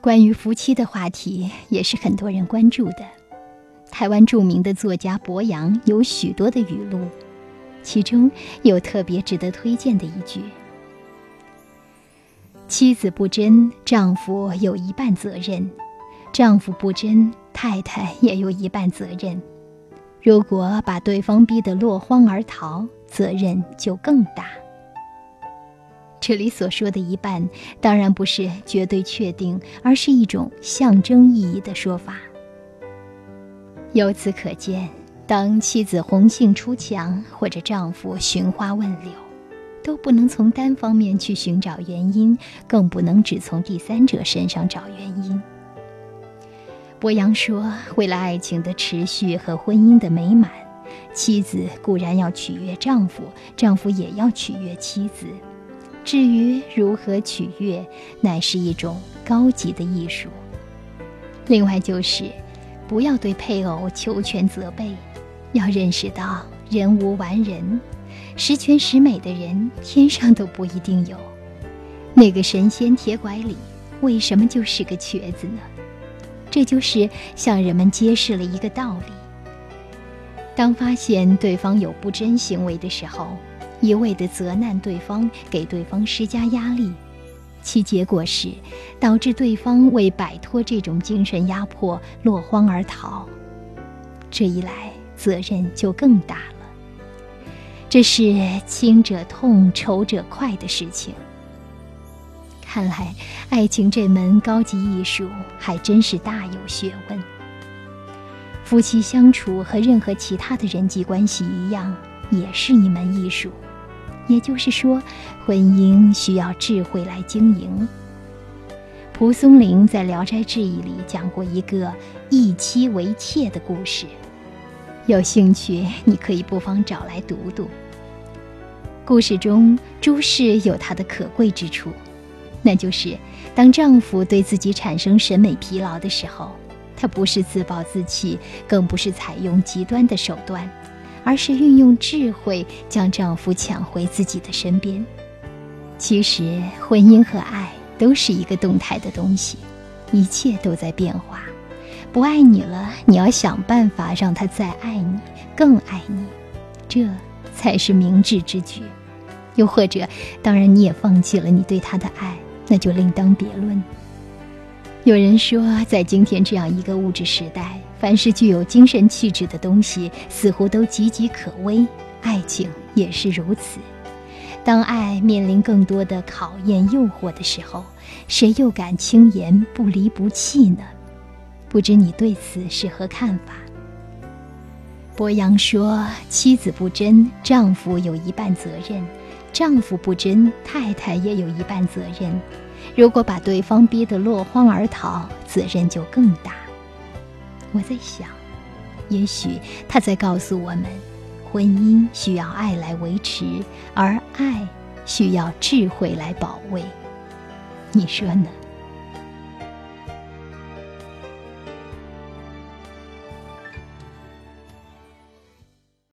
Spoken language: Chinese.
关于夫妻的话题也是很多人关注的。台湾著名的作家博洋有许多的语录，其中有特别值得推荐的一句：“妻子不贞，丈夫有一半责任；丈夫不贞，太太也有一半责任。如果把对方逼得落荒而逃，责任就更大。”这里所说的一半，当然不是绝对确定，而是一种象征意义的说法。由此可见，当妻子红杏出墙，或者丈夫寻花问柳，都不能从单方面去寻找原因，更不能只从第三者身上找原因。博洋说：“为了爱情的持续和婚姻的美满，妻子固然要取悦丈夫，丈夫也要取悦妻子。”至于如何取悦，乃是一种高级的艺术。另外就是，不要对配偶求全责备，要认识到人无完人，十全十美的人天上都不一定有。那个神仙铁拐李，为什么就是个瘸子呢？这就是向人们揭示了一个道理：当发现对方有不真行为的时候。一味的责难对方，给对方施加压力，其结果是导致对方为摆脱这种精神压迫落荒而逃。这一来，责任就更大了。这是亲者痛，仇者快的事情。看来，爱情这门高级艺术还真是大有学问。夫妻相处和任何其他的人际关系一样，也是一门艺术。也就是说，婚姻需要智慧来经营。蒲松龄在《聊斋志异》里讲过一个一妻为妾的故事，有兴趣你可以不妨找来读读。故事中，朱氏有她的可贵之处，那就是当丈夫对自己产生审美疲劳的时候，她不是自暴自弃，更不是采用极端的手段。而是运用智慧将丈夫抢回自己的身边。其实，婚姻和爱都是一个动态的东西，一切都在变化。不爱你了，你要想办法让他再爱你，更爱你，这才是明智之举。又或者，当然你也放弃了你对他的爱，那就另当别论。有人说，在今天这样一个物质时代，凡是具有精神气质的东西，似乎都岌岌可危。爱情也是如此。当爱面临更多的考验、诱惑的时候，谁又敢轻言不离不弃呢？不知你对此是何看法？博洋说：“妻子不贞，丈夫有一半责任；丈夫不贞，太太也有一半责任。”如果把对方逼得落荒而逃，责任就更大。我在想，也许他在告诉我们，婚姻需要爱来维持，而爱需要智慧来保卫。你说呢？